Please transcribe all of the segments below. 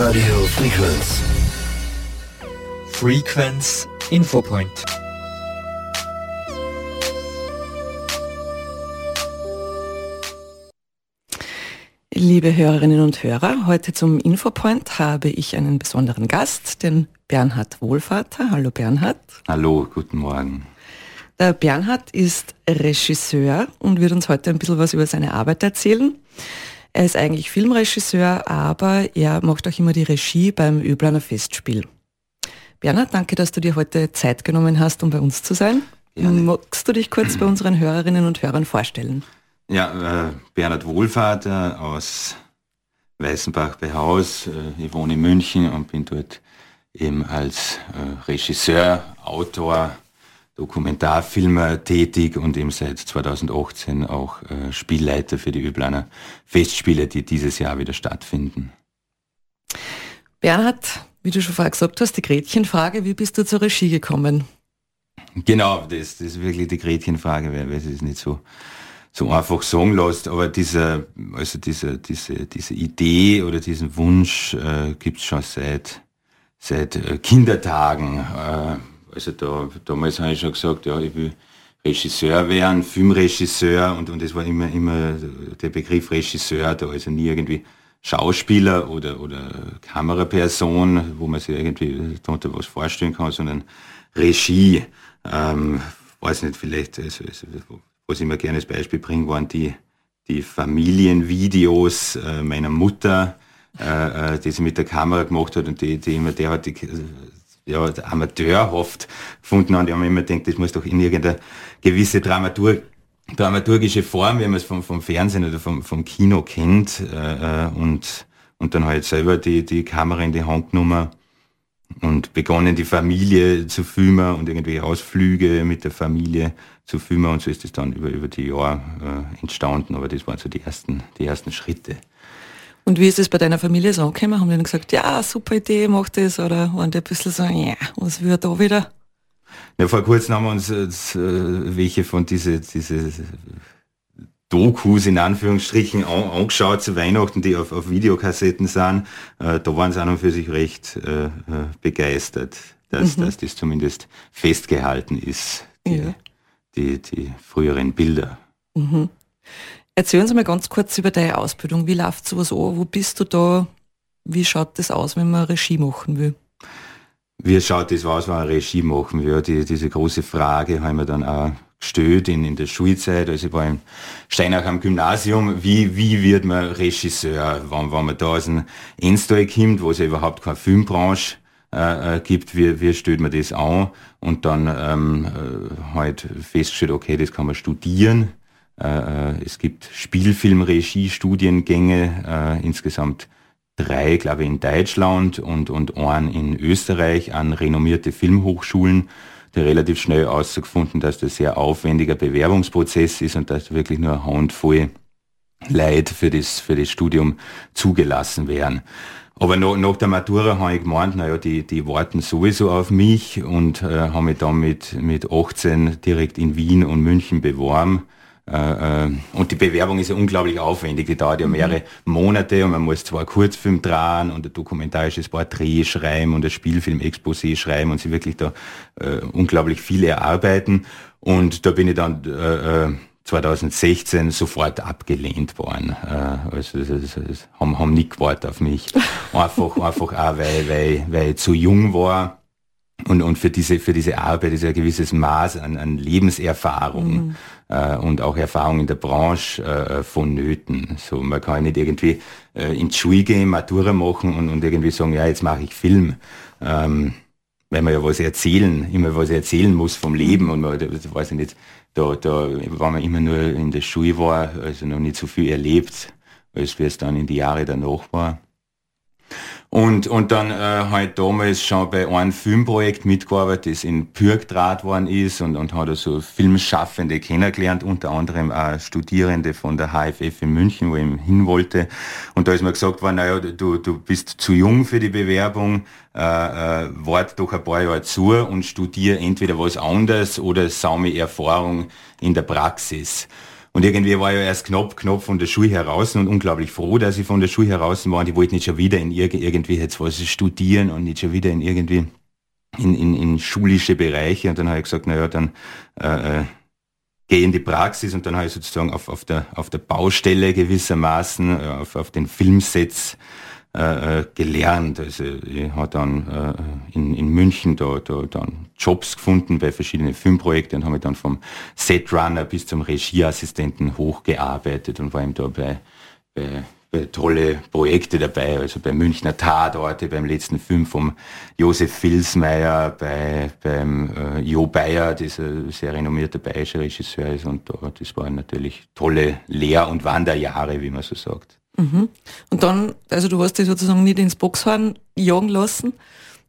Radio Frequenz. Frequenz Infopoint. Liebe Hörerinnen und Hörer, heute zum Infopoint habe ich einen besonderen Gast, den Bernhard Wohlvater. Hallo Bernhard. Hallo, guten Morgen. Der Bernhard ist Regisseur und wird uns heute ein bisschen was über seine Arbeit erzählen. Er ist eigentlich Filmregisseur, aber er macht auch immer die Regie beim Öblaner Festspiel. Bernhard, danke, dass du dir heute Zeit genommen hast, um bei uns zu sein. Gerne. Magst du dich kurz bei unseren Hörerinnen und Hörern vorstellen? Ja, äh, Bernhard Wohlvater aus Weißenbach bei Haus. Äh, ich wohne in München und bin dort eben als äh, Regisseur, Autor, Dokumentarfilmer tätig und eben seit 2018 auch äh, Spielleiter für die Üblaner Festspiele, die dieses Jahr wieder stattfinden. Bernhard, wie du schon vorher gesagt hast, die Gretchenfrage, wie bist du zur Regie gekommen? Genau, das, das ist wirklich die Gretchenfrage, weil, weil es ist nicht so so einfach sagen lässt, aber dieser, also diese, diese, diese Idee oder diesen Wunsch äh, gibt es schon seit, seit äh, Kindertagen. Äh, also da, damals habe ich schon gesagt, ja, ich will Regisseur werden, Filmregisseur und, und es war immer, immer der Begriff Regisseur da, also nie irgendwie Schauspieler oder, oder Kameraperson, wo man sich irgendwie darunter was vorstellen kann, sondern Regie. Ähm, weiß nicht, vielleicht, also, also, was ich mir gerne als Beispiel bringe, waren die, die Familienvideos äh, meiner Mutter, äh, äh, die sie mit der Kamera gemacht hat und die, die immer derartig ja, amateurhaft gefunden haben. Die haben immer gedacht, das muss doch in irgendeine gewisse Dramatur, dramaturgische Form, wie man es vom, vom Fernsehen oder vom, vom Kino kennt. Äh, äh, und, und dann halt selber die, die Kamera in die Hand genommen und begonnen, die Familie zu filmen und irgendwie Ausflüge mit der Familie zu filmen und so ist es dann über, über die Jahre äh, entstanden, aber das waren so die ersten, die ersten Schritte. Und wie ist es bei deiner Familie so angekommen? Haben die dann gesagt, ja, super Idee, mach das? Oder waren die ein bisschen so, ja, was wird da wieder? Ja, vor kurzem haben wir uns äh, welche von diese, diese Dokus in Anführungsstrichen an, angeschaut zu Weihnachten, die auf, auf Videokassetten sind. Äh, da waren sie an und für sich recht äh, äh, begeistert, dass, mhm. dass das zumindest festgehalten ist, die, ja. die, die früheren Bilder. Mhm. Erzählen Sie mal ganz kurz über deine Ausbildung. Wie läuft sowas an? Wo bist du da? Wie schaut das aus, wenn man Regie machen will? Wie schaut das aus, wenn man Regie machen will? Die, diese große Frage haben wir dann auch gestellt in, in der Schulzeit, also ich war im Steinach am Gymnasium, wie, wie wird man Regisseur, wenn, wenn man da aus dem Endstall kommt, wo es ja überhaupt keine Filmbranche äh, äh, gibt, wie, wie stellt man das an und dann ähm, äh, halt festgestellt, okay, das kann man studieren. Äh, äh es gibt Spielfilm-Regie-Studiengänge, äh, insgesamt drei, glaube ich, in Deutschland und, und einen in Österreich an renommierte Filmhochschulen der relativ schnell herausgefunden, dass das sehr aufwendiger Bewerbungsprozess ist und dass wirklich nur eine Handvoll Leute für das, für das Studium zugelassen werden. Aber nach, nach der Matura habe ich gemeint, naja, die, die warten sowieso auf mich und äh, habe mich dann mit, mit 18 direkt in Wien und München beworben und die Bewerbung ist ja unglaublich aufwendig, die dauert ja mhm. mehrere Monate und man muss zwar Kurzfilm drehen und ein dokumentarisches Porträt schreiben und ein Spielfilm-Exposé schreiben und sie wirklich da äh, unglaublich viel erarbeiten. Und da bin ich dann äh, 2016 äh, sofort abgelehnt worden. Äh, also das, das haben, haben nicht gewartet auf mich. Einfach, einfach auch, weil, weil, weil ich zu jung war und, und für diese, für diese Arbeit ist ja ein gewisses Maß an, an Lebenserfahrung mhm. äh, und auch Erfahrung in der Branche äh, vonnöten. So, man kann nicht irgendwie äh, ins Schule gehen, Matura machen und, und irgendwie sagen, ja, jetzt mache ich Film. Ähm, weil man ja was erzählen, immer was erzählen muss vom Leben und man, das weiß ich nicht, da, da war man immer nur in der Schule war, also noch nicht so viel erlebt, als wie es dann in die Jahre danach war. Und, und dann äh, halt damals schon bei einem Filmprojekt mitgearbeitet, das in Pürg draht worden ist und, und hat so Filmschaffende kennengelernt, unter anderem auch Studierende von der HFF in München, wo ich hin wollte. Und da ist mir gesagt worden, naja, du, du bist zu jung für die Bewerbung, äh, äh, wart doch ein paar Jahre zu und studier entweder was anderes oder sammle Erfahrung in der Praxis. Und irgendwie war ich erst knapp, knapp von der Schule heraus und unglaublich froh, dass ich von der Schule heraus war. Und ich wollte nicht schon wieder in irgendwie jetzt was studieren und nicht schon wieder in irgendwie in, in, in schulische Bereiche. Und dann habe ich gesagt, naja, dann äh, äh, gehe in die Praxis und dann habe ich sozusagen auf, auf, der, auf der Baustelle gewissermaßen, äh, auf, auf den Filmsets äh, äh, gelernt. Also ich habe dann äh, in, in München da, da dann Jobs gefunden bei verschiedenen Filmprojekten und habe dann vom Setrunner bis zum Regieassistenten hochgearbeitet und war eben da bei, bei, bei tolle Projekte dabei, also bei Münchner Tatorte, beim letzten Film vom Josef Filsmeier, bei, beim äh, Jo Bayer, dieser sehr renommierte bayerische Regisseur ist und da, das waren natürlich tolle Lehr- und Wanderjahre, wie man so sagt. Mhm. Und dann, also du hast dich sozusagen nicht ins Boxhorn jagen lassen,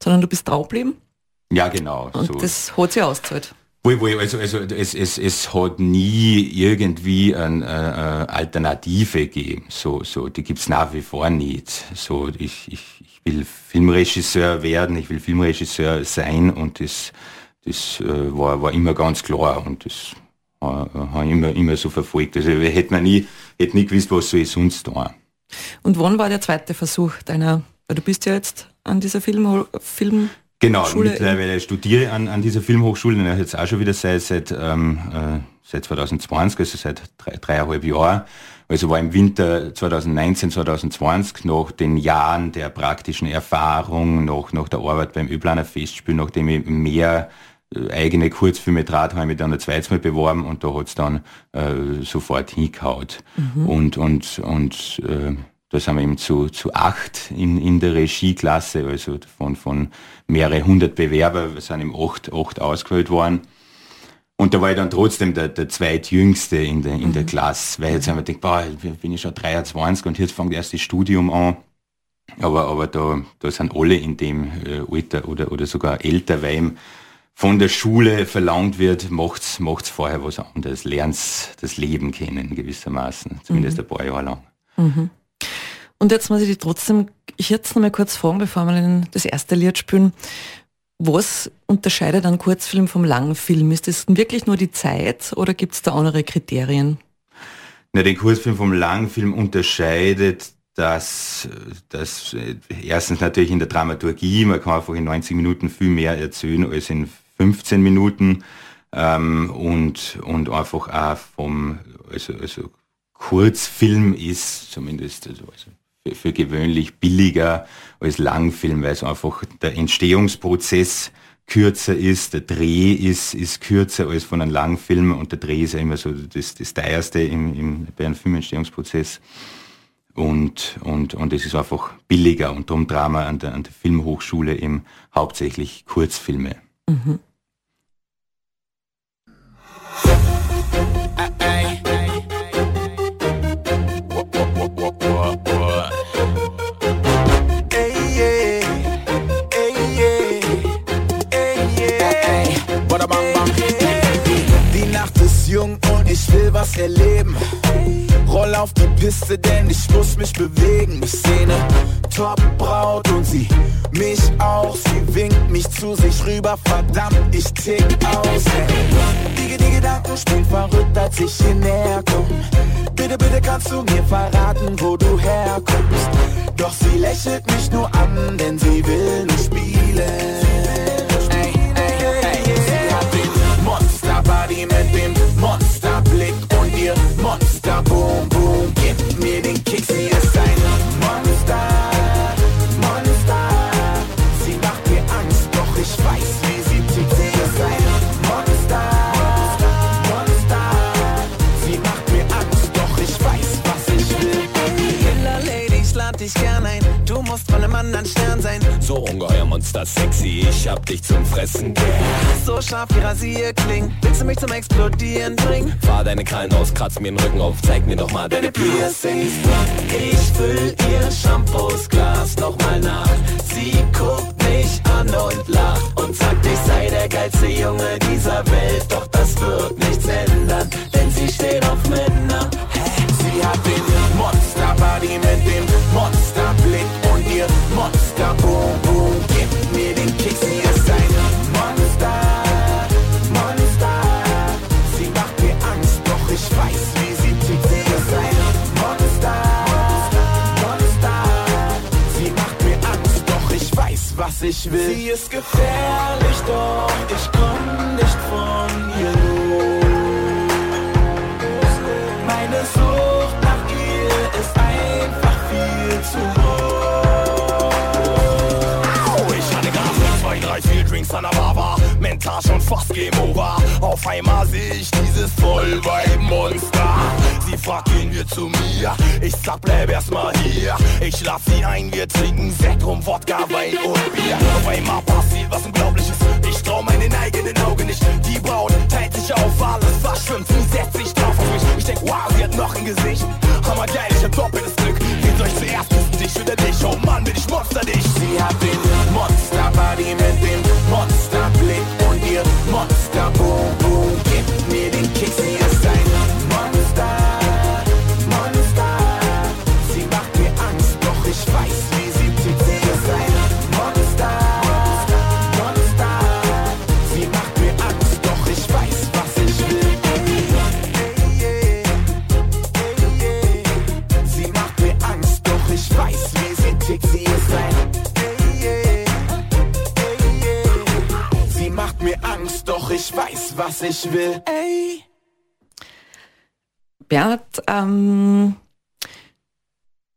sondern du bist draufgeblieben? Ja, genau. Und so. das hat sich ausgezahlt. Also, also es, es, es hat nie irgendwie eine äh, Alternative gegeben. So, so, die gibt's nach wie vor nicht. So, ich, ich, ich will Filmregisseur werden, ich will Filmregisseur sein und das, das äh, war, war immer ganz klar und das äh, habe ich immer, immer so verfolgt. Also hätte man nie, hätte nie gewusst, was soll ich sonst tun. Und wann war der zweite Versuch deiner, weil du bist ja jetzt an dieser Film, Film Genau, Schule mittlerweile studiere an, an dieser Filmhochschule, jetzt auch schon wieder seit, seit, ähm, äh, seit 2020, also seit drei, dreieinhalb Jahren. Also war im Winter 2019, 2020, nach den Jahren der praktischen Erfahrung, nach, nach der Arbeit beim Öplaner Festspiel, nachdem ich mehr eigene Kurzfilme draht, habe ich mich dann ein zweites Mal beworben und da hat's dann äh, sofort hingehaut. Mhm. Und, und, und äh, da sind wir eben zu, zu acht in, in der Regieklasse, also von, von mehrere hundert Bewerber, wir sind eben acht, acht ausgewählt worden. Und da war ich dann trotzdem der, der zweitjüngste in der, in der mhm. Klasse, weil jetzt haben wir gedacht, boah, bin ich schon 23 und jetzt fängt erst das Studium an. Aber, aber da, da sind alle in dem äh, Alter oder, oder sogar älter, weil von der Schule verlangt wird, macht's, macht's vorher was anderes, lernt's das Leben kennen gewissermaßen, zumindest mhm. ein paar Jahre lang. Mhm. Und jetzt muss ich dich trotzdem ich jetzt noch mal kurz fragen, bevor wir das erste Lied spielen. Was unterscheidet einen Kurzfilm vom langen Film? Ist das wirklich nur die Zeit oder gibt es da andere Kriterien? Na, den Kurzfilm vom langen Film unterscheidet dass, dass erstens natürlich in der Dramaturgie, man kann einfach in 90 Minuten viel mehr erzählen als in 15 Minuten ähm, und, und einfach auch vom, also, also Kurzfilm ist zumindest, also, also für, für gewöhnlich billiger als Langfilm, weil es einfach der Entstehungsprozess kürzer ist, der Dreh ist, ist kürzer als von einem Langfilm und der Dreh ist ja immer so das, das teuerste im, im, bei einem Filmentstehungsprozess. Und, und, und es ist einfach billiger und darum Drama an der, an der Filmhochschule eben hauptsächlich Kurzfilme. Mhm. Was erleben. Roll auf die Piste, denn ich muss mich bewegen. Ich sehne Top Braut und sie mich auch. Sie winkt mich zu sich rüber, verdammt, ich tick aus. Die, die Gedanken spielen verrückt, als ich hier näher komm. Bitte, bitte kannst du mir verraten, wo du herkommst. Doch sie lächelt mich nur an, denn sie will nur spielen. Monster, boom, boom, gib mir den Kick, sie ist ein Monster, dich gern ein, du musst von einem anderen Stern sein. So ungeheuer Monster sexy, ich hab dich zum Fressen gern. So scharf wie Rasierklingen, willst du mich zum Explodieren bringen? Fahr deine Krallen aus, kratz mir den Rücken auf, zeig mir doch mal deine Piercings. Ich füll ihr Shampoos Glas nochmal nach. Sie guckt mich an und lacht und sagt, ich sei der geilste Junge dieser Welt. Doch das wird nichts ändern, denn sie steht auf Männer. Sie hat den Monster Body mit dem Monster hier Monster Boom Boom Gib mir den Keks, sie ist ein Monster Monster Sie macht mir Angst, doch ich weiß, wie sie tickt Sie ist ein Monster Monster. Sie macht mir Angst, doch ich weiß, was ich will. Sie ist gefährlich, doch ich komm nicht von ihr. Drinks an der Bar, mental schon fast Game Over. Auf einmal sehe ich dieses Vollweib-Monster. Sie fragt, gehen wir zu mir? Ich sag, bleib erstmal hier. Ich lass sie ein, wir trinken Sekt rum, Wodka, Wein und Bier. Auf einmal passiert was Unglaubliches. Ich trau meinen eigenen Augen nicht. Die Braut teilt sich auf, alles was schwimmt. Sie setzt sich drauf auf mich. Ich denk, wow, sie hat noch ein Gesicht. Hammer geil, ich hab doppeltes Glück. Soll ich zuerst küssen, dich dich? Oh Mann, bin ich Monster dich. Sie hat ich will. Ey. Bernhard, ähm,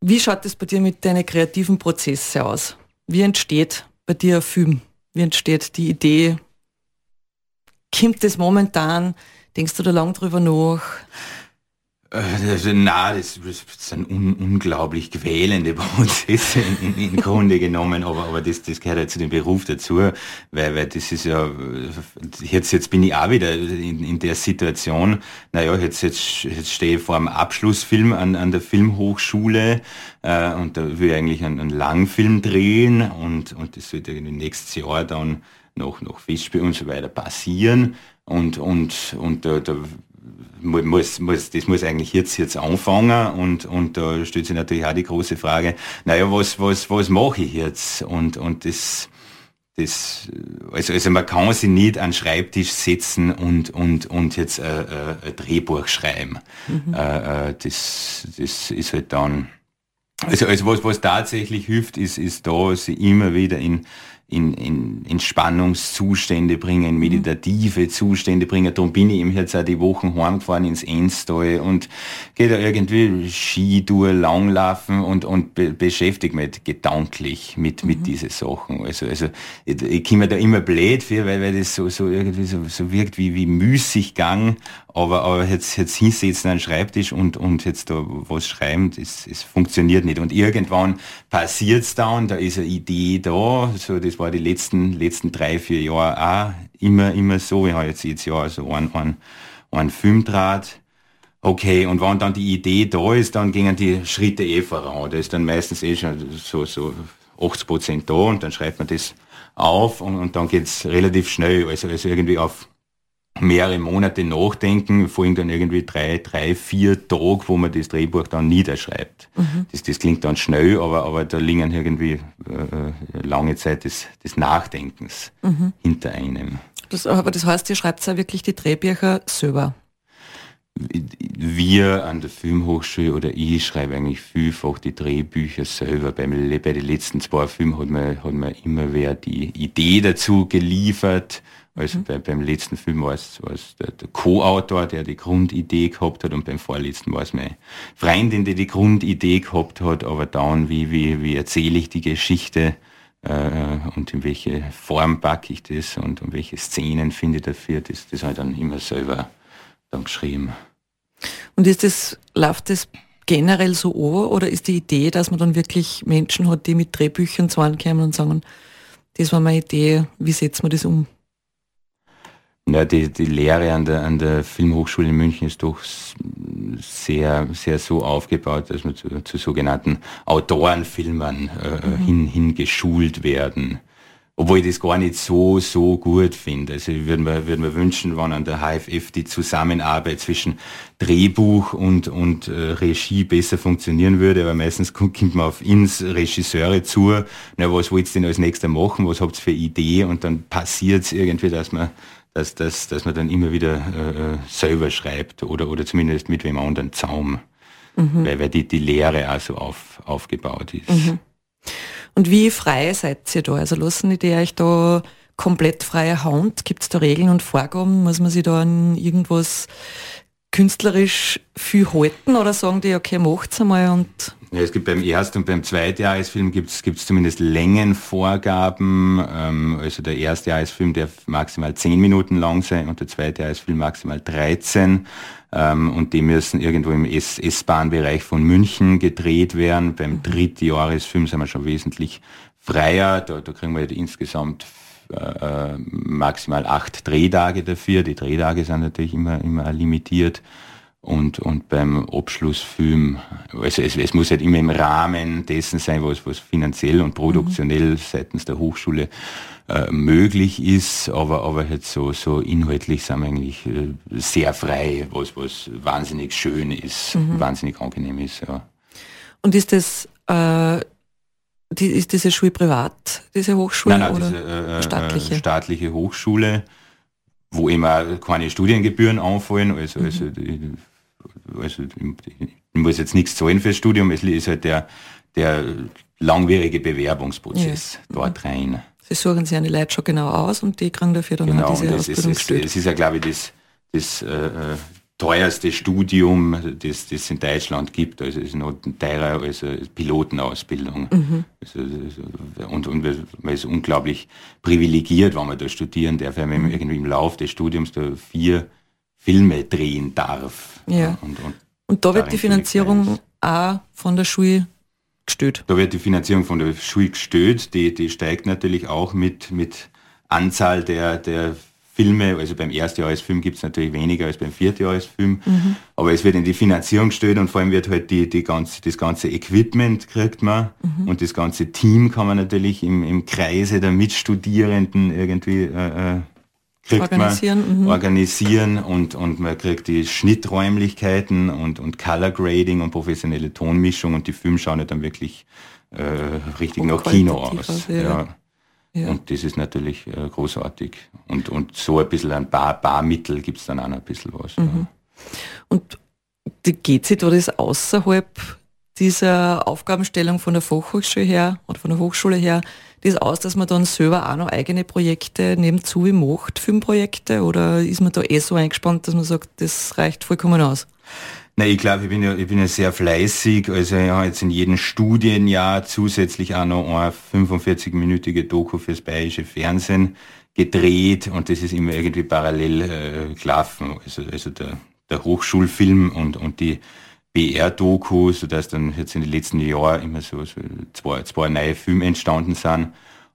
wie schaut es bei dir mit deinen kreativen Prozessen aus? Wie entsteht bei dir ein Film? Wie entsteht die Idee? Kommt das momentan? Denkst du da lang drüber nach? Also, na, das, das sind un, unglaublich quälende Prozesse in, im Grunde genommen, aber, aber das, das gehört ja zu dem Beruf dazu, weil, weil das ist ja, jetzt, jetzt bin ich auch wieder in, in der Situation, naja, jetzt, jetzt, jetzt stehe ich vor einem Abschlussfilm an, an der Filmhochschule äh, und da will ich eigentlich einen, einen Langfilm drehen und, und das wird irgendwie nächstes Jahr dann noch, noch Festspiel und so weiter passieren und, und, und da, da muss, muss, das muss eigentlich jetzt, jetzt anfangen und, und da stellt sich natürlich auch die große Frage, naja, was, was, was mache ich jetzt? Und, und das, das, also, also man kann sich nicht an den Schreibtisch setzen und, und, und jetzt äh, äh, ein Drehbuch schreiben. Mhm. Äh, äh, das, das ist halt dann, also, also was, was tatsächlich hilft, ist, ist da, sie immer wieder in, in, in Entspannungszustände bringen, in meditative Zustände bringen. Darum bin ich eben jetzt auch die Wochen heimgefahren ins Enstal und gehe da irgendwie Skitour, Langlaufen und, und be beschäftige mich gedanklich mit, mit mhm. diesen Sachen. Also, also ich, ich komme da immer blöd für, weil, weil das so, so irgendwie so, so wirkt wie, wie Müßiggang, aber, aber jetzt, jetzt hinsetzen an den Schreibtisch und, und jetzt da was schreiben, das, das funktioniert nicht. Und irgendwann passiert's dann, da ist eine Idee da, so das war die letzten, letzten drei, vier Jahre auch immer, immer so. Ich habe jetzt jedes Jahr so einen, einen, einen Filmdraht. Okay, und wenn dann die Idee da ist, dann gingen die Schritte eh voran. Da ist dann meistens eh schon so, so 80 Prozent da und dann schreibt man das auf und, und dann geht's relativ schnell. Also, also irgendwie auf mehrere Monate nachdenken, folgen dann irgendwie drei, drei, vier Tage, wo man das Drehbuch dann niederschreibt. Mhm. Das, das klingt dann schnell, aber, aber da liegen irgendwie äh, lange Zeit des, des Nachdenkens mhm. hinter einem. Das, aber das heißt, ihr schreibt ja wirklich die Drehbücher selber? Wir an der Filmhochschule oder ich schreibe eigentlich vielfach die Drehbücher selber. Bei, bei den letzten zwei Filmen hat man, hat man immer wer die Idee dazu geliefert also mhm. bei, beim letzten Film war es, war es der, der Co-Autor, der die Grundidee gehabt hat und beim vorletzten war es meine Freundin, die die Grundidee gehabt hat, aber dann, wie, wie, wie erzähle ich die Geschichte äh, und in welche Form packe ich das und, und welche Szenen finde ich dafür, das, das habe ich dann immer selber dann geschrieben. Und ist das, läuft das generell so an oder ist die Idee, dass man dann wirklich Menschen hat, die mit Drehbüchern zusammenkommen und sagen, das war meine Idee, wie setzen wir das um? Ja, die, die Lehre an der, an der Filmhochschule in München ist doch sehr, sehr so aufgebaut, dass wir zu, zu sogenannten Autorenfilmern äh, mhm. hin, hingeschult werden. Obwohl ich das gar nicht so, so gut finde. Also ich würde mir, würde mir wünschen, wenn an der HFF die Zusammenarbeit zwischen Drehbuch und, und äh, Regie besser funktionieren würde, aber meistens kommt man auf ins Regisseure zu, na, was wollt ihr denn als nächster machen, was habt ihr für Idee und dann passiert es irgendwie, dass man dass, dass, dass man dann immer wieder äh, selber schreibt oder, oder zumindest mit wem anderen Zaum, mhm. weil, weil die, die Lehre also auf, aufgebaut ist. Mhm. Und wie frei seid ihr da? Also lassen die euch da komplett freie Hand? Gibt es da Regeln und Vorgaben? Muss man sich da an irgendwas künstlerisch viel halten oder sagen die, okay, macht's einmal und ja, es gibt beim Erst- und beim Zweitjahresfilm gibt es zumindest Längenvorgaben. Ähm, also der Erstjahresfilm darf maximal 10 Minuten lang sein und der Zweitjahresfilm maximal 13. Ähm, und die müssen irgendwo im S-Bahn-Bereich von München gedreht werden. Beim mhm. Drittjahresfilm sind wir schon wesentlich freier. Da, da kriegen wir insgesamt äh, maximal acht Drehtage dafür. Die Drehtage sind natürlich immer, immer limitiert und, und beim Abschlussfilm, also es, es muss halt immer im Rahmen dessen sein, was, was finanziell und produktionell mhm. seitens der Hochschule äh, möglich ist, aber, aber halt so, so inhaltlich sind wir eigentlich äh, sehr frei, was, was wahnsinnig schön ist, mhm. wahnsinnig angenehm ist. Ja. Und ist das äh, die, ist diese Schule privat, diese Hochschule nein, nein, oder diese, äh, äh, staatliche? staatliche Hochschule, wo immer keine Studiengebühren anfallen, also, mhm. also also ich muss jetzt nichts zahlen fürs Studium, es ist halt der, der langwierige Bewerbungsprozess ja. dort rein. Sie suchen sich eine Leute schon genau aus und die kriegen dafür dann genau, auch diese Ausbildung ist, es, es ist ja, glaube ich, das, das äh, äh, teuerste Studium, das es in Deutschland gibt. Also es ist noch teurer als Pilotenausbildung. Mhm. Also, und, und man ist unglaublich privilegiert, wenn man da studieren darf, weil man irgendwie im Laufe des Studiums da vier Filme drehen darf. Ja. Und, und, und da wird die Finanzierung auch von der Schule gestellt. Da wird die Finanzierung von der Schule gestellt. Die, die steigt natürlich auch mit, mit Anzahl der, der Filme, also beim Erstjahresfilm gibt es natürlich weniger als beim Viertjahresfilm, mhm. aber es wird in die Finanzierung gestellt und vor allem wird halt die, die ganze, das ganze Equipment kriegt man mhm. und das ganze Team kann man natürlich im, im Kreise der Mitstudierenden irgendwie äh, äh kriegt organisieren, man mhm. organisieren und, und man kriegt die Schnitträumlichkeiten und, und Color Grading und professionelle Tonmischung und die Filme schauen dann wirklich äh, richtig nach Kino aus. ja. ja. Ja. Und das ist natürlich äh, großartig. Und, und so ein bisschen ein Bar, Barmittel gibt es dann auch ein bisschen was. Mhm. Ja. Und die GZ oder ist außerhalb dieser Aufgabenstellung von der Fachhochschule her oder von der Hochschule her das aus, dass man dann selber auch noch eigene Projekte nebenzu macht, Filmprojekte, oder ist man da eh so eingespannt, dass man sagt, das reicht vollkommen aus? Na, ich glaube, ich bin ja, ich bin ja sehr fleißig. Also ich habe jetzt in jedem Studienjahr zusätzlich auch noch eine 45-minütige Doku fürs bayerische Fernsehen gedreht und das ist immer irgendwie parallel äh, gelaufen. Also, also der, der Hochschulfilm und, und die BR-Doku, sodass dann jetzt in den letzten Jahren immer so, so zwei, zwei neue Filme entstanden sind.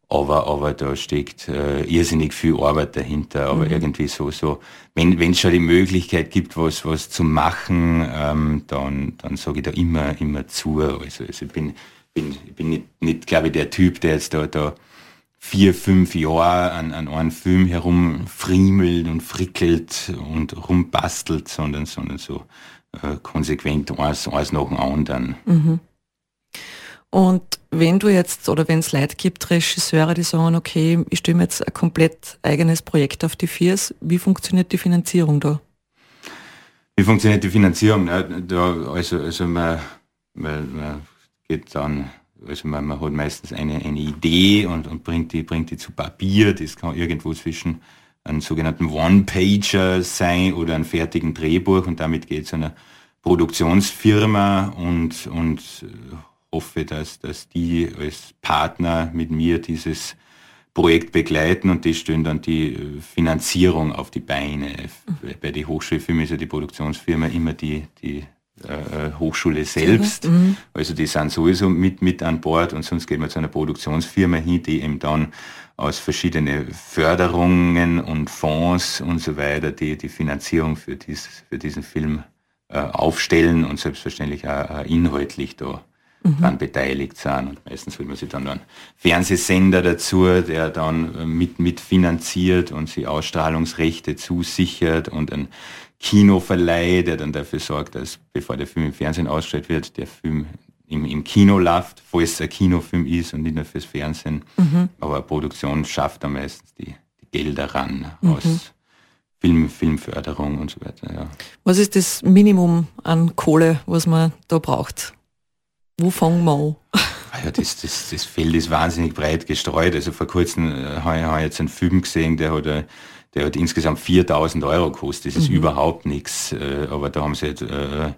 Aber, aber da steckt äh, irrsinnig viel Arbeit dahinter. Aber mhm. irgendwie so, so, wenn es schon die Möglichkeit gibt, was, was zu machen, ähm, dann, dann sage ich da immer, immer zu. Also, also ich bin, bin, bin nicht, nicht glaube ich, der Typ, der jetzt da, da vier, fünf Jahre an, an einem Film herumfriemelt und frickelt und rumbastelt, sondern, sondern so äh, konsequent eins, eins nach dem anderen. Mhm. Und wenn du jetzt, oder wenn es Leute gibt, Regisseure, die sagen, okay, ich stelle mir jetzt ein komplett eigenes Projekt auf die Viers, wie funktioniert die Finanzierung da? Wie funktioniert die Finanzierung? Da, also, also man, man, man geht dann, also man, man hat meistens eine, eine Idee und, und bringt, die, bringt die zu Papier, das kann irgendwo zwischen einen sogenannten One-Pager sein oder einen fertigen Drehbuch und damit geht es einer Produktionsfirma und, und hoffe, dass, dass die als Partner mit mir dieses Projekt begleiten und die stellen dann die Finanzierung auf die Beine. Mhm. Bei den Hochschulfilmen ist ja die Produktionsfirma immer die, die äh, Hochschule selbst. Mhm. Also die sind sowieso mit, mit an Bord und sonst geht man zu einer Produktionsfirma hin, die eben dann aus verschiedenen Förderungen und Fonds und so weiter die, die Finanzierung für, dies, für diesen Film äh, aufstellen und selbstverständlich auch, äh, inhaltlich da mhm. dran beteiligt sind. Und meistens will man sich dann einen Fernsehsender dazu, der dann mit, mitfinanziert und sie Ausstrahlungsrechte zusichert und ein Kinoverleih, der dann dafür sorgt, dass bevor der Film im Fernsehen ausgestellt wird, der Film im, im Kino läuft, falls es ein Kinofilm ist und nicht nur fürs Fernsehen. Mhm. Aber eine Produktion schafft dann meistens die, die Gelder ran mhm. aus Film, Filmförderung und so weiter. Ja. Was ist das Minimum an Kohle, was man da braucht? Wo fangen wir an? Ah ja, das, das, das Feld ist wahnsinnig breit gestreut. Also vor kurzem äh, habe ich, jetzt einen Film gesehen, der hat, äh, der hat insgesamt 4000 Euro gekostet. Das ist mhm. überhaupt nichts. Äh, aber da haben sie jetzt, äh,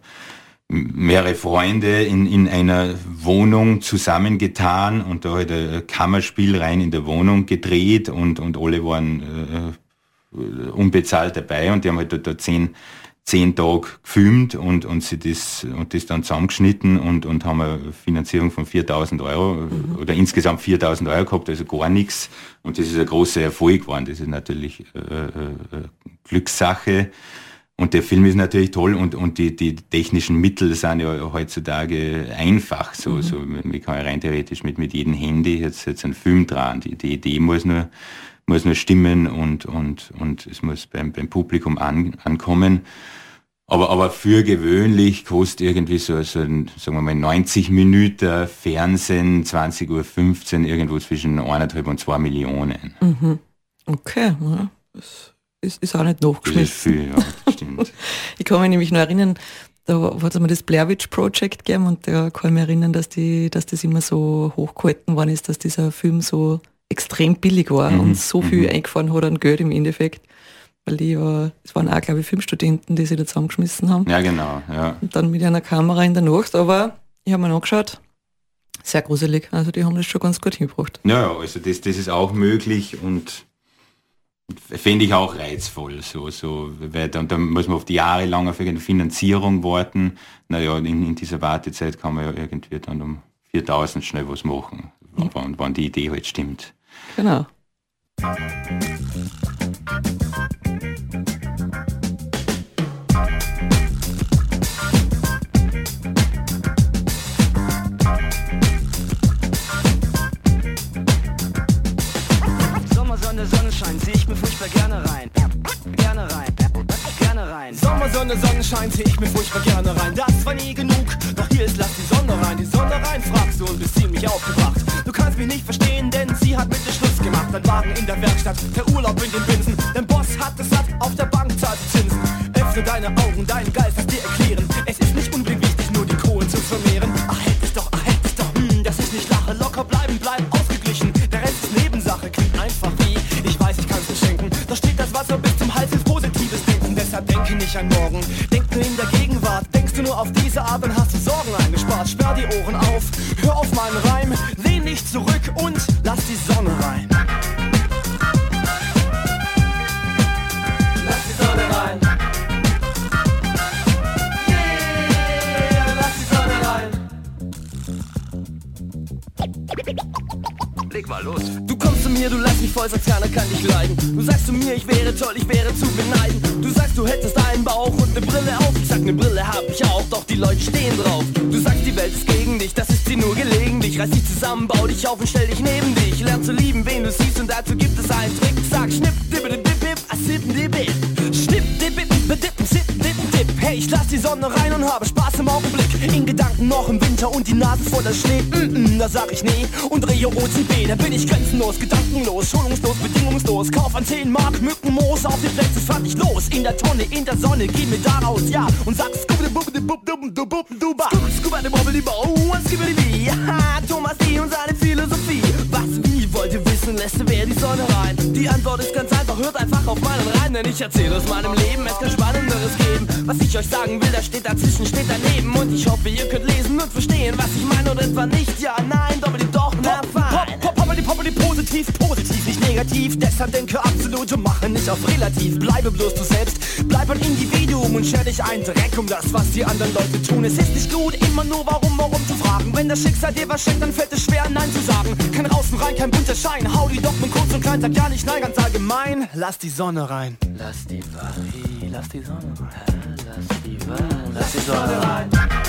mehrere Freunde in, in einer Wohnung zusammengetan und da hat ein Kammerspiel rein in der Wohnung gedreht und, und alle waren äh, unbezahlt dabei und die haben halt da, zehn zehn Tage gefilmt und, und sie das, und das dann zusammengeschnitten und, und haben eine Finanzierung von 4000 Euro mhm. oder insgesamt 4000 Euro gehabt, also gar nichts. Und das ist ein großer Erfolg geworden. Das ist natürlich äh, äh, äh, Glückssache. Und der Film ist natürlich toll und, und die, die technischen Mittel sind ja heutzutage einfach. So, mhm. so, man kann ja rein theoretisch mit, mit jedem Handy jetzt, jetzt einen Film dran. Die, die Idee muss nur, muss nur stimmen und, und, und es muss beim, beim Publikum an, ankommen. Aber, aber für gewöhnlich kostet irgendwie so, so ein, sagen wir mal, 90 Minuten Fernsehen, 20.15 Uhr, irgendwo zwischen eineinhalb und zwei Millionen. Mhm. Okay, ja, das ist, ist auch nicht nachgeschmissen. Ja, stimmt. ich kann mich nämlich noch erinnern, da hat es mal das Blair Witch Project gegeben und da kann ich mich erinnern, dass, die, dass das immer so hochgehalten worden ist, dass dieser Film so extrem billig war mhm. und so viel mhm. eingefahren hat an Geld im Endeffekt weil die ja, es waren auch, glaube ich, Filmstudenten, die sich da zusammengeschmissen haben. Ja, genau. Ja. Und dann mit einer Kamera in der Nacht, aber ich habe mir angeschaut, sehr gruselig. Also die haben das schon ganz gut hingebracht. Ja, also das, das ist auch möglich und finde ich auch reizvoll. So, so, weil dann, dann muss man auf die jahrelange für eine Finanzierung warten. Naja, in, in dieser Wartezeit kann man ja irgendwie dann um 4000 schnell was machen, mhm. wann, wann die Idee halt stimmt. Genau. Sonne, Sonnenschein zieh ich mir furchtbar gerne rein. Das war nie genug, doch hier ist lass die Sonne rein. Die Sonne rein, fragst du und bist ziemlich aufgebracht. Du kannst mich nicht verstehen, denn sie hat mit dir Schluss gemacht. Dein Wagen in der Werkstatt, der Urlaub in den Binsen. Dein Boss hat es satt, auf der Bank zahlt Zinsen. Öffne deine Augen, deinen Geist, was dir erklären. Es ist nicht unbedingt wichtig, nur die Kohlen zu vermehren. Nicht an morgen, denk nur in der Gegenwart. Denkst du nur auf diese Art, dann hast du Sorgen eingespart. Sperr die Ohren auf, hör auf meinen Reim, lehn dich zurück und lass die Sonne rein. Lass die Sonne rein. Lass die Sonne rein. Leg mal los. Du mir, du lässt mich voll, sagst keiner kann dich leiden. Du sagst zu mir, ich wäre toll, ich wäre zu beneiden. Du sagst, du hättest einen Bauch und ne Brille auf. Ich sag, ne Brille hab ich auch, doch die Leute stehen drauf. Du sagst, die Welt ist gegen dich, das ist dir nur gelegentlich. Reiß dich zusammen, bau dich auf und stell dich neben dich. Lern zu lieben, wen du siehst und dazu gibt es einen Trick. Sag, schnipp, dippe, dip, dip, dip, a sip, dip, dip. Ich lass die Sonne rein und habe Spaß im Augenblick. In Gedanken noch im Winter und die Nase voller Schnee. Mm -mm, da sag ich nee und drehe OCB. Da bin ich grenzenlos, gedankenlos, schonungslos, bedingungslos. Kauf an 10 Mark Mückenmoos auf die Plätze fand ich los. In der Tonne, in der Sonne, geh mir daraus, ja. Und sag skubidi bubidi bub dub dub dub duba. Skubidi bubidi bau und skibidi bi. Ja, Thomas D. und seine Philosophie. Wissen, lässt wer die Sonne rein? Die Antwort ist ganz einfach, hört einfach auf meinen Reim. Denn ich erzähle aus meinem Leben, es kann Spannenderes geben. Was ich euch sagen will, da steht dazwischen, steht daneben. Und ich hoffe, ihr könnt lesen und verstehen, was ich meine oder etwa nicht. Ja, nein, pop, positiv, positiv, nicht negativ. Deshalb denke absolut und mache nicht auf relativ. Bleibe bloß du selbst, bleib ein Individuum und scher dich ein Dreck um das, was die anderen Leute tun. Es ist nicht gut, immer nur warum, warum zu fragen. Wenn das Schicksal dir was schenkt, dann fällt es schwer, Nein zu sagen. Kein Raußen rein, kein bunter Schein. Hau die Dogmen kurz und klein, sag ja nicht nein, ganz allgemein. Lass die Sonne rein. Lass die Paris, lass die Sonne rein. Lass die Sonne, lass die Sonne rein.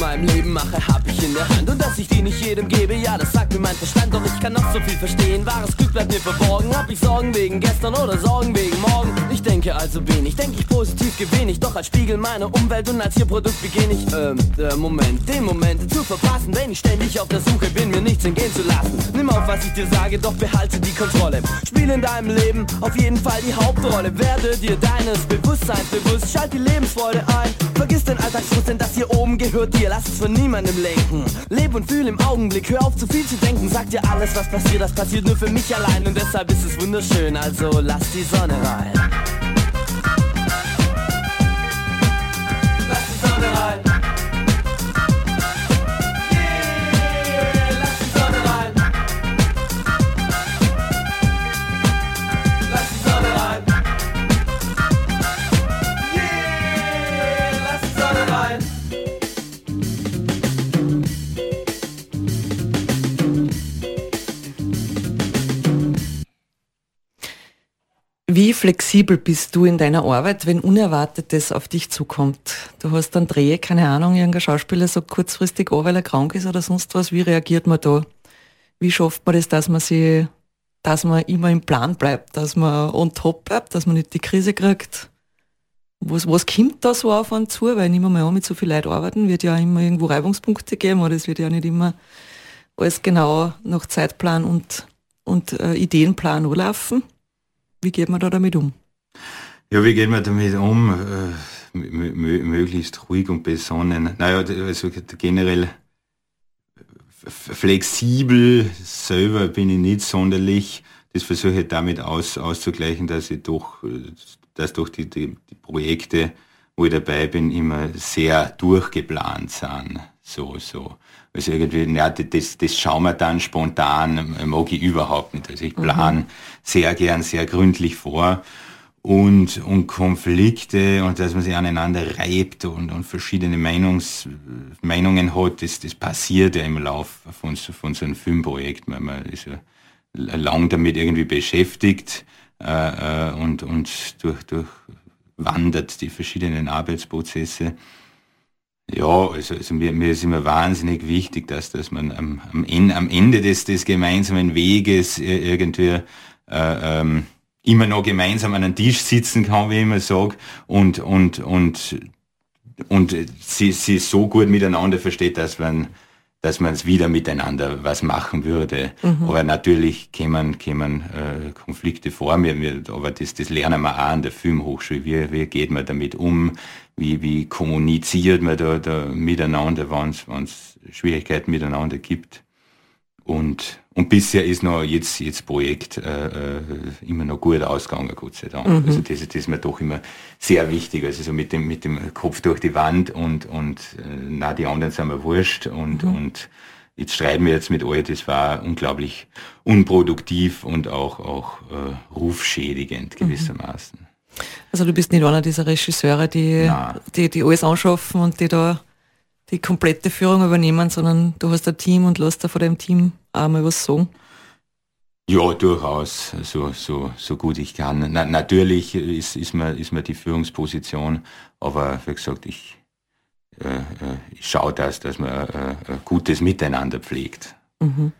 Meinem Leben mache, hab ich in der Hand Und dass ich die nicht jedem gebe, ja, das sagt mir mein Verstand Doch ich kann noch so viel verstehen, wahres Glück bleibt mir verborgen. Hab ich Sorgen wegen gestern oder Sorgen wegen morgen? Ich denke also wenig, denke ich positiv gewinne ich. Doch als Spiegel meiner Umwelt und als ihr Produkt beginne ich Ähm, der Moment, den Moment zu verpassen. Wenn ich ständig auf der Suche bin, mir nichts entgehen zu lassen. Nimm auf, was ich dir sage, doch behalte die Kontrolle. Spiel in deinem Leben auf jeden Fall die Hauptrolle. Werde dir deines Bewusstseins bewusst, schalt die Lebensfreude ein. Vergiss den Alltagsfrust, denn das hier oben gehört dir, lass es von niemandem lenken. Leb und fühl im Augenblick, hör auf zu viel zu denken. Sag dir alles, was passiert, das passiert nur für mich allein. Und deshalb ist es wunderschön, also lass die Sonne rein. Lass die Sonne rein. Flexibel bist du in deiner Arbeit, wenn Unerwartetes auf dich zukommt? Du hast einen Dreh, keine Ahnung, irgendein Schauspieler so kurzfristig an, weil er krank ist oder sonst was. Wie reagiert man da? Wie schafft man das, dass man sie, dass man immer im Plan bleibt, dass man on top bleibt, dass man nicht die Krise kriegt? Was, was kommt da so auf einen zu? Weil wir mal an, mit so viel Leuten arbeiten, wird ja immer irgendwo Reibungspunkte geben oder es wird ja nicht immer alles genau nach Zeitplan und, und äh, Ideenplan anlaufen. Wie geht man da damit um? Ja, wie geht man damit um? Äh, mö möglichst ruhig und besonnen. Naja, also generell flexibel selber bin ich nicht sonderlich. Das versuche ich damit aus, auszugleichen, dass ich doch, dass doch die, die, die Projekte, wo ich dabei bin, immer sehr durchgeplant sind. So, so. Also irgendwie, na, das, das schauen wir dann spontan, mag ich überhaupt nicht. Also ich plan mhm. sehr gern, sehr gründlich vor. Und, und Konflikte und dass man sich aneinander reibt und, und verschiedene Meinungs, Meinungen hat, das, das passiert ja im Lauf von, von so einem Filmprojekt. Man, man ist ja lang damit irgendwie beschäftigt äh, und, und durch, durchwandert die verschiedenen Arbeitsprozesse. Ja, also, also mir, mir ist immer wahnsinnig wichtig, dass, dass man am, am, Ende, am Ende des, des gemeinsamen Weges irgendwie äh, ähm, immer noch gemeinsam an einem Tisch sitzen kann, wie ich immer sage, und, und, und, und sie, sie so gut miteinander versteht, dass man dass man es wieder miteinander was machen würde. Mhm. Aber natürlich kämen, kämen äh, Konflikte vor mir, aber das, das lernen wir auch an der Filmhochschule. Wie, wie geht man damit um? Wie, wie kommuniziert man da, da miteinander, wenn es Schwierigkeiten miteinander gibt? Und, und bisher ist noch jetzt, jetzt Projekt äh, äh, immer noch gut ausgegangen, Gott sei Dank. Mhm. Also das, das ist mir doch immer sehr wichtig. Also so mit dem, mit dem Kopf durch die Wand und, und äh, na, die anderen sind mir wurscht und, mhm. und jetzt schreiben wir jetzt mit euch, das war unglaublich unproduktiv und auch, auch äh, rufschädigend mhm. gewissermaßen. Also du bist nicht einer dieser Regisseure, die, die, die alles anschaffen und die da die komplette Führung übernehmen, sondern du hast ein Team und lässt da vor dem Team auch mal was sagen? Ja, durchaus, so, so, so gut ich kann. Na, natürlich ist, ist, mir, ist mir die Führungsposition, aber wie gesagt, ich, äh, äh ich schaue das, dass man äh, gutes Miteinander pflegt. Mhm.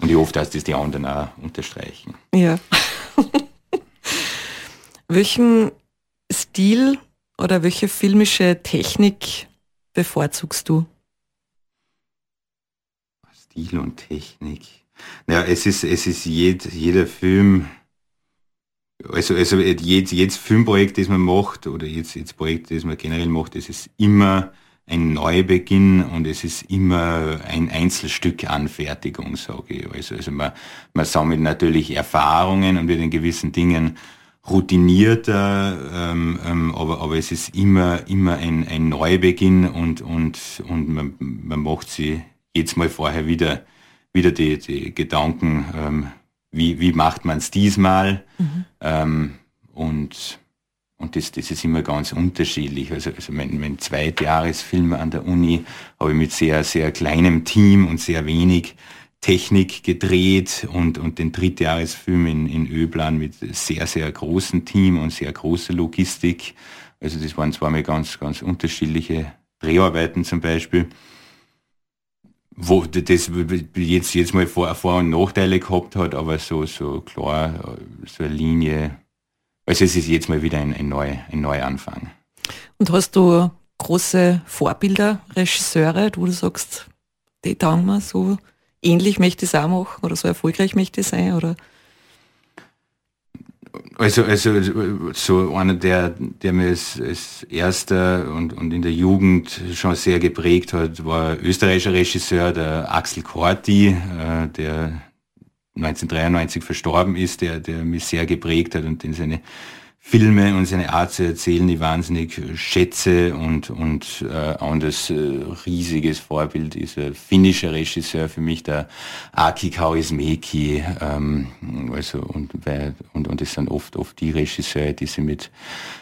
Und ich hoffe, dass das die anderen auch unterstreichen. Ja. Welchen Stil oder welche filmische Technik bevorzugst du? Stil und Technik. Ja, es ist, es ist jed, jeder Film, also, also jedes, jedes Filmprojekt, das man macht, oder jedes, Projekt, das man generell macht, es ist immer ein Neubeginn und es ist immer ein Einzelstück Anfertigung, sage ich. Also, also man, man sammelt natürlich Erfahrungen und wird in gewissen Dingen routinierter, ähm, ähm, aber, aber es ist immer, immer ein, ein Neubeginn und, und, und man, man macht sie jetzt mal vorher wieder, wieder die, die Gedanken, ähm, wie, wie macht man es diesmal? Mhm. Ähm, und und das, das ist immer ganz unterschiedlich. Also, also mein, mein Zweitjahresfilm an der Uni habe ich mit sehr, sehr kleinem Team und sehr wenig Technik gedreht und, und den Drittjahresfilm in, in Öblan mit sehr, sehr großem Team und sehr großer Logistik. Also das waren zwar mal ganz, ganz unterschiedliche Dreharbeiten zum Beispiel, wo das jetzt, jetzt mal Vor-, Vor und Nachteile gehabt hat, aber so, so klar, so eine Linie. Also es ist jetzt mal wieder ein, ein, Neu, ein Neuanfang. Und hast du große Vorbilder, Regisseure, wo du sagst, die taugen mir so ähnlich möchte ich es auch machen oder so erfolgreich möchte ich sein? Oder? Also, also so einer, der, der mir als, als erster und, und in der Jugend schon sehr geprägt hat, war österreichischer Regisseur, der Axel Korti, äh, der 1993 verstorben ist, der, der mich sehr geprägt hat und den seine Filme und seine Art zu erzählen, die wahnsinnig schätze und, und äh, anders äh, riesiges Vorbild ist ein finnischer Regisseur für mich, der Aki Kaurismäki. Ähm, also, und, und, und es sind oft, oft die Regisseure, die sich mit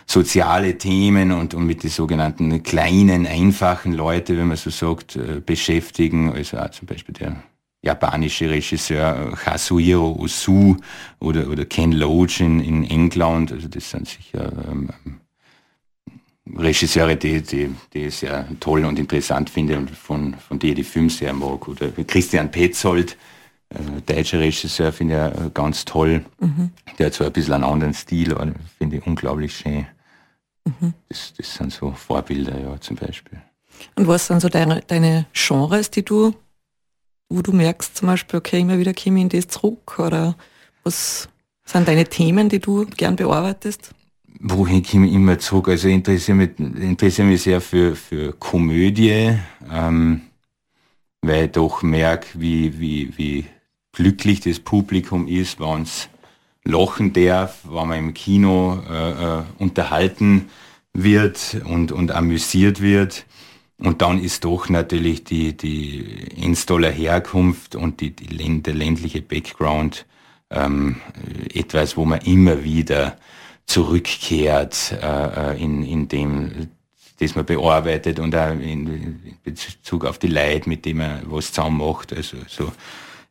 soziale Themen und, und mit den sogenannten kleinen, einfachen Leute, wenn man so sagt, äh, beschäftigen. Also auch zum Beispiel der japanische Regisseur Kazuhiro Osu oder, oder Ken Loach in, in England. Also das sind sicher ähm, Regisseure, die, die, die ich sehr toll und interessant finde und von, von denen die Film sehr mag. Oder Christian Petzold, äh, deutscher Regisseur, finde ich äh, ganz toll. Mhm. Der hat zwar ein bisschen einen anderen Stil, aber finde ich unglaublich schön. Mhm. Das, das sind so Vorbilder, ja, zum Beispiel. Und was sind so deine, deine Genres, die du wo du merkst zum Beispiel, okay, immer wieder komme ich in das zurück oder was sind deine Themen, die du gern bearbeitest? Wohin komme ich immer zurück? Also interessiere mich, interessiere mich sehr für, für Komödie, ähm, weil ich doch merke, wie, wie, wie glücklich das Publikum ist, wenn es lachen darf, wenn man im Kino äh, äh, unterhalten wird und, und amüsiert wird. Und dann ist doch natürlich die, die Installer Herkunft und die, die, der ländliche Background ähm, etwas, wo man immer wieder zurückkehrt äh, äh, in, in dem, das man bearbeitet und auch in, in Bezug auf die Leute, mit denen man was zusammen macht. Also so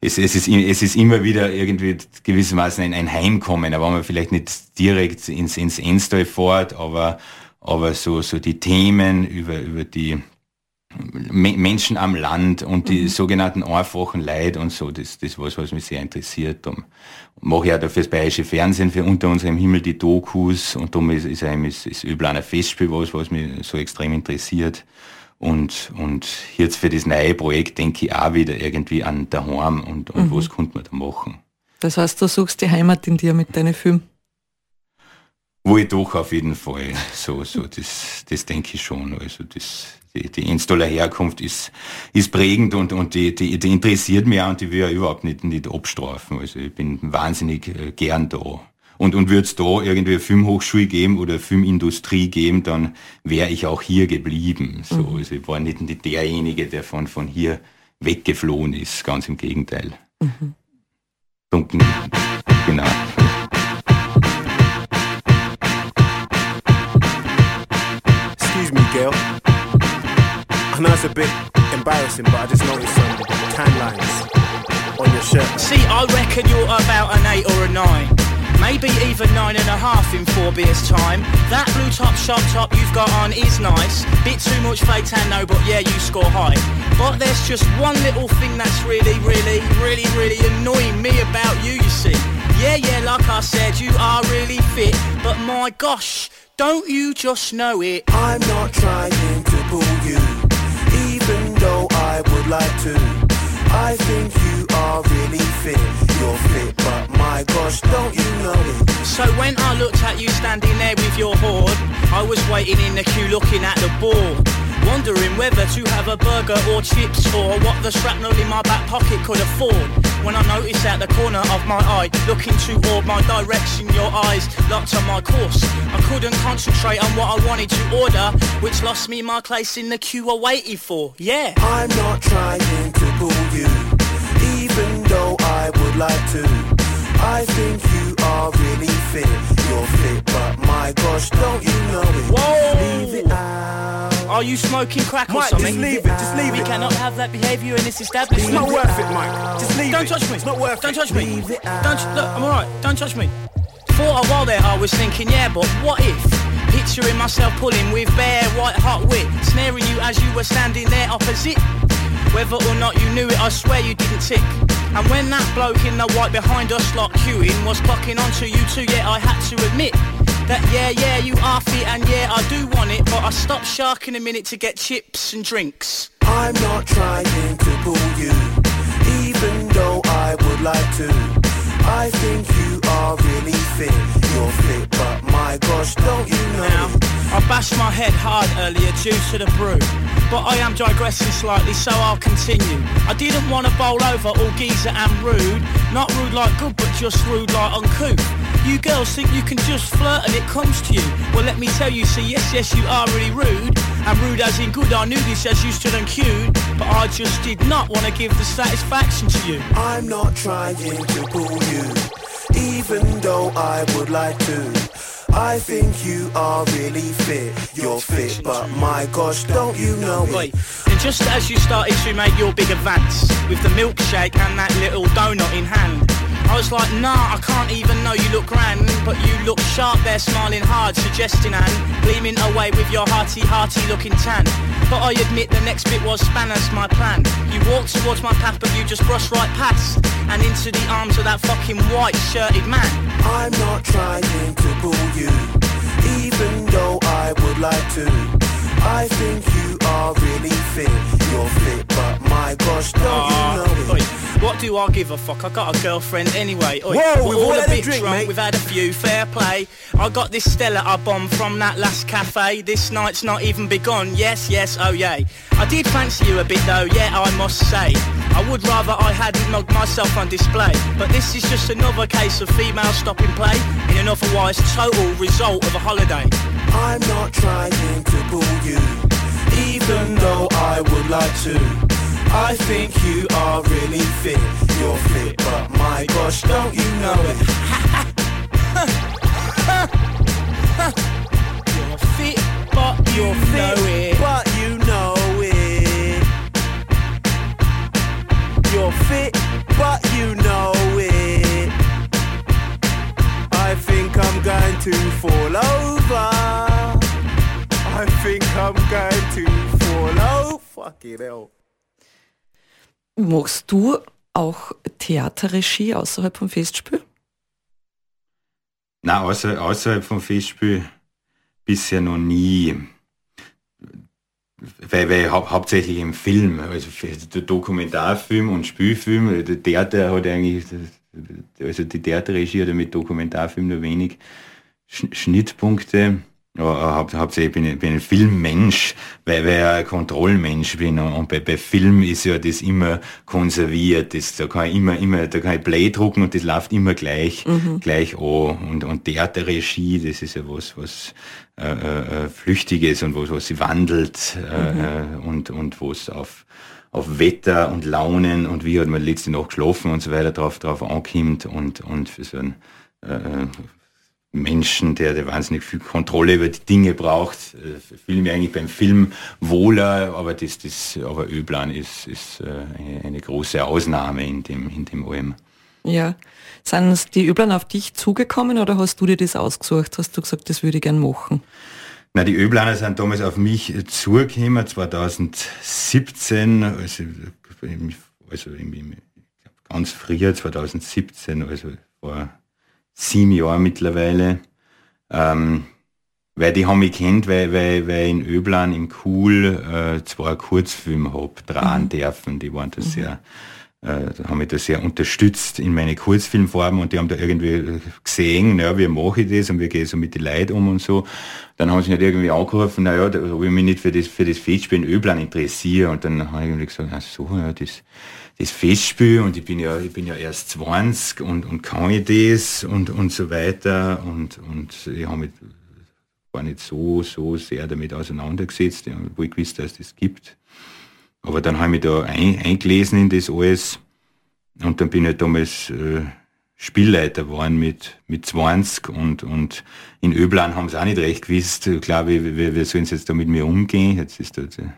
es, es, ist, es ist immer wieder irgendwie gewissermaßen ein, ein Heimkommen, aber man vielleicht nicht direkt ins, ins Endstall fährt, aber, aber so, so die Themen über, über die Menschen am Land und die mhm. sogenannten einfachen Leute und so, das, das ist was, was mich sehr interessiert. Darum mache auch dafür das Bayerische Fernsehen für Unter unserem Himmel die Dokus und darum ist, ist einem das, das Öblaner Festspiel was, was mich so extrem interessiert. Und, und jetzt für das neue Projekt denke ich auch wieder irgendwie an daheim und, und mhm. was könnte man da machen. Das heißt, du suchst die Heimat in dir mit deinen Filmen? Wo ich doch auf jeden Fall, so, so, das, das denke ich schon. Also das, die, die Installer Herkunft ist, ist prägend und, und die, die, die interessiert mich auch und die will ja überhaupt nicht, nicht abstrafen. Also ich bin wahnsinnig äh, gern da. Und, und würde es da irgendwie eine Filmhochschule geben oder eine Filmindustrie geben, dann wäre ich auch hier geblieben. So, mhm. also ich war nicht, nicht derjenige, der von, von hier weggeflohen ist, ganz im Gegenteil. Mhm. Und, genau. Excuse me, girl. I know it's a bit embarrassing, but I just noticed some tan lines on your shirt. See, I reckon you're about an eight or a nine. Maybe even nine and a half in four beers time. That blue top sharp top you've got on is nice. Bit too much fake tan no, but yeah, you score high. But there's just one little thing that's really, really, really, really annoying me about you, you see. Yeah, yeah, like I said, you are really fit, but my gosh, don't you just know it? I'm not trying to pull you though I would like to. I think you are really fit. You're fit, my gosh, don't you know it? So when I looked at you standing there with your hoard, I was waiting in the queue looking at the board. Wondering whether to have a burger or chips or what the shrapnel in my back pocket could afford. When I noticed at the corner of my eye, looking toward my direction, your eyes locked on my course. I couldn't concentrate on what I wanted to order, which lost me my place in the queue I waited for. Yeah. I'm not trying to pull you, even though I would like to. I think you are really fit. You're fit, but my gosh, don't you know it? Whoa! Leave it out. Are you smoking crack or Mike, something? just leave it, just leave we it. We cannot have that behaviour in this establishment. It's not worth it, Mike. Just leave it. Don't touch me. It's not worth Don't it. touch me. Leave it Don't look, I'm alright. Don't touch me. For a while there I was thinking, yeah, but what if Picturing myself pulling with bare white hot wit, snaring you as you were standing there opposite. Whether or not you knew it, I swear you didn't tick. And when that bloke in the white behind us like queuing was clocking onto you too, yeah, I had to admit that yeah, yeah, you are fit and yeah, I do want it, but I stopped sharking a minute to get chips and drinks. I'm not trying to pull you, even though I would like to. I think you are really fit, you're fit, but my gosh, don't you know? Now, I bashed my head hard earlier due to the brew, but I am digressing slightly, so I'll continue. I didn't want to bowl over all geezer and rude, not rude like good, but just rude like uncouth. You girls think you can just flirt and it comes to you. Well, let me tell you, see, yes, yes, you are really rude. And rude as in good, I knew this as you stood and queued. But I just did not want to give the satisfaction to you. I'm not trying to pull you, even though I would like to. I think you are really fit, you're fit, but my gosh, don't you know it? And just as you started to make your big advance, with the milkshake and that little donut in hand, I was like, nah, I can't even know you look grand But you look sharp there, smiling hard, suggesting and Gleaming away with your hearty, hearty looking tan. But I admit the next bit was spanners, my plan. You walked towards my path, but you just brushed right past And into the arms of that fucking white shirted man. I'm not trying to pull you Even though I would like to. I think you are really fit, you're fit, but my gosh, don't Aw, What do I give a fuck? I got a girlfriend anyway. Oi, Whoa, we're we've all all had a bit drink, drunk. mate. We've had a few. Fair play. I got this Stella I bombed from that last cafe. This night's not even begun. Yes, yes, oh yay. I did fancy you a bit though. Yeah, I must say. I would rather I hadn't mugged myself on display. But this is just another case of female stopping play in an otherwise total result of a holiday. I'm not trying to pull you, even though I would like to. I think you are really fit, you're fit, but my gosh, don't you know it? You're fit, but you know it. but you know it. You're fit, but you know it. I think I'm going to fall over. I think I'm going to fall over. Fucking hell. Machst du auch Theaterregie außerhalb vom Festspiel? Na, außer, außerhalb vom Festspiel bisher noch nie. Weil, weil hau hauptsächlich im Film, also Dokumentarfilm und Spielfilm, der Theater hat eigentlich, also die Theaterregie hat mit Dokumentarfilm nur wenig Sch Schnittpunkte. Ja, haupt, hauptsächlich bin ich, bin ein Filmmensch, weil, weil ich ein Kontrollmensch bin. Und, bei, bei Film ist ja das immer konserviert, das, da kann ich immer, immer, da kann ich Play drucken und das läuft immer gleich, gleich an. Und, und Theaterregie, das ist ja was, was äh, äh, äh, Flüchtiges und was, was sich wandelt äh, äh, und, und was auf, auf Wetter und Launen und wie hat man letzte Nacht geschlafen und so weiter drauf, drauf ankommt und, und für so einen äh, Menschen, der, der wahnsinnig viel Kontrolle über die Dinge braucht, äh, fühle mich eigentlich beim Film wohler, aber das, das, aber Ölplan ist, ist äh, eine, eine große Ausnahme in dem, in dem allem. Ja. Sind die Üblern auf dich zugekommen oder hast du dir das ausgesucht? Hast du gesagt, das würde ich gern machen? Na, die Ölplaner sind damals auf mich zugekommen, 2017, also, also im, ganz früher, 2017, also vor sieben Jahren mittlerweile. Ähm, weil die haben mich kennt, weil, weil, weil ich in Öblan im Kuhl äh, zwei Kurzfilme hab drehen dürfen. Die waren da sehr, äh, haben mich da sehr unterstützt in meine Kurzfilmformen und die haben da irgendwie gesehen, naja, wie mache ich das und wie gehe ich so mit den Leuten um und so. Dann haben sie mich halt irgendwie angerufen, naja, ob ich mich nicht für das, für das Festspiel in Öblan interessiere und dann habe ich irgendwie gesagt, ach so, ja, das, das Festspiel und ich bin ja, ich bin ja erst 20 und, und kann ich das und, und so weiter und, und ich habe mich war nicht so, so sehr damit auseinandergesetzt, wo ich gewusst, dass es das gibt. Aber dann habe ich mich da ein, eingelesen in das alles und dann bin ich damals äh, Spielleiter geworden mit, mit 20 und, und in Öblan haben sie auch nicht recht gewusst, klar, wie, wie, wie sollen jetzt da mit mir umgehen. Jetzt ist da der,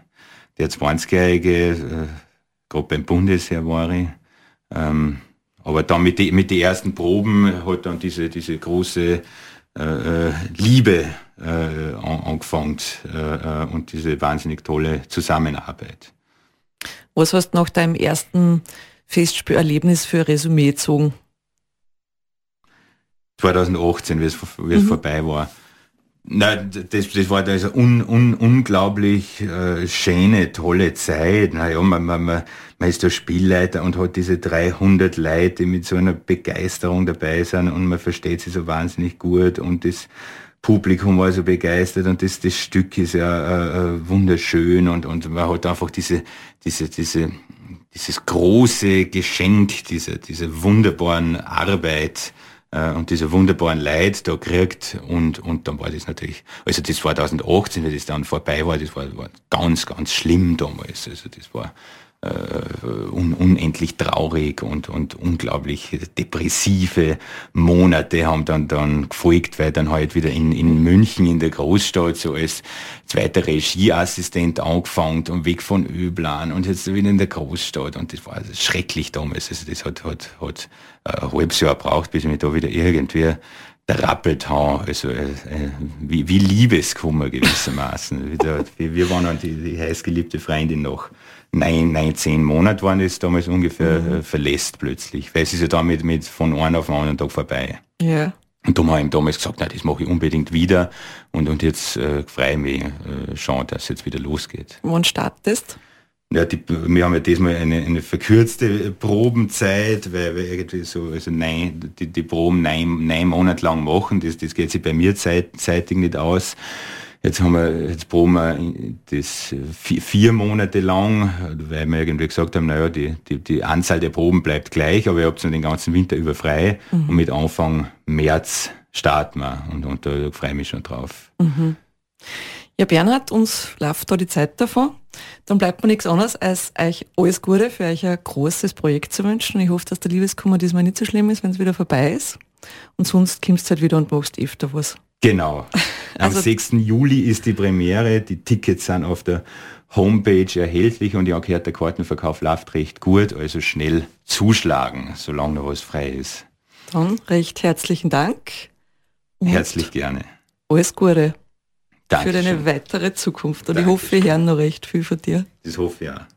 der 20-Jährige, äh, gerade beim Bundesheer war ich. Ähm, aber dann mit, die, mit den ersten Proben hat dann diese, diese große äh, äh, Liebe äh, angefangen äh, und diese wahnsinnig tolle Zusammenarbeit. Was hast du nach deinem ersten Festspielerlebnis für Resümee gezogen? 2018, wie es, wie es mhm. vorbei war. Nein, das, das war also un, un, unglaublich äh, schöne, tolle Zeit. Naja, man, man, man, man ist der Spielleiter und hat diese 300 Leute, die mit so einer Begeisterung dabei sind und man versteht sie so wahnsinnig gut und das Publikum war so begeistert und das, das Stück ist ja äh, äh wunderschön und, und man hat einfach diese, diese, diese, dieses große Geschenk, diese, diese wunderbaren Arbeit äh, und diese wunderbaren Leid da kriegt und, und dann war das natürlich, also das 2018, wie das dann vorbei war, das war, war ganz, ganz schlimm damals. Also das war un unendlich traurig und, und unglaublich depressive Monate haben dann, dann gefolgt, weil dann halt wieder in, in München in der Großstadt so als zweiter Regieassistent angefangen und weg von Öblan und jetzt wieder in der Großstadt und das war also schrecklich damals. Also das hat, hat, hat ein halbes Jahr gebraucht, bis ich mich da wieder irgendwie rappelt haben, also äh, äh, wie, wie Liebeskummer gewissermaßen. wir, wir waren die, die heißgeliebte Freundin noch neun, neun, zehn Monate waren es damals ungefähr mhm. äh, verlässt plötzlich, weil es ist ja damit mit von einem auf den anderen Tag vorbei. Ja. Und darum habe ich damals gesagt, na, das mache ich unbedingt wieder und, und jetzt äh, freue ich mich äh, schon, dass es jetzt wieder losgeht. Wann startest ja, die, wir haben ja diesmal eine, eine verkürzte Probenzeit, weil wir irgendwie so, also nein, die, die Proben neun, neun Monate lang machen, das, das geht sich bei mir zeit, zeitig nicht aus. Jetzt haben wir, jetzt proben wir das vier, vier Monate lang, weil wir irgendwie gesagt haben, naja, die, die, die Anzahl der Proben bleibt gleich, aber ihr habt den ganzen Winter über frei mhm. und mit Anfang März starten wir und, und da freue ich mich schon drauf. Mhm. Ja, Bernhard, uns läuft da die Zeit davon. Dann bleibt mir nichts anderes, als euch alles Gute für euch ein großes Projekt zu wünschen. Ich hoffe, dass der Liebeskummer diesmal nicht so schlimm ist, wenn es wieder vorbei ist. Und sonst kommst du halt wieder und machst öfter was. Genau. Am also, 6. Juli ist die Premiere. Die Tickets sind auf der Homepage erhältlich und ja, gehört der Kartenverkauf läuft recht gut, also schnell zuschlagen, solange noch was frei ist. Dann recht herzlichen Dank. Herzlich gerne. Alles Gute. Dankeschön. Für deine weitere Zukunft. Und Dankeschön. ich hoffe, wir hören noch recht viel von dir. Das hoffe ich ja.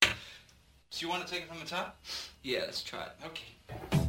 Do you want to take it from the top? Yeah, let's try it. Okay.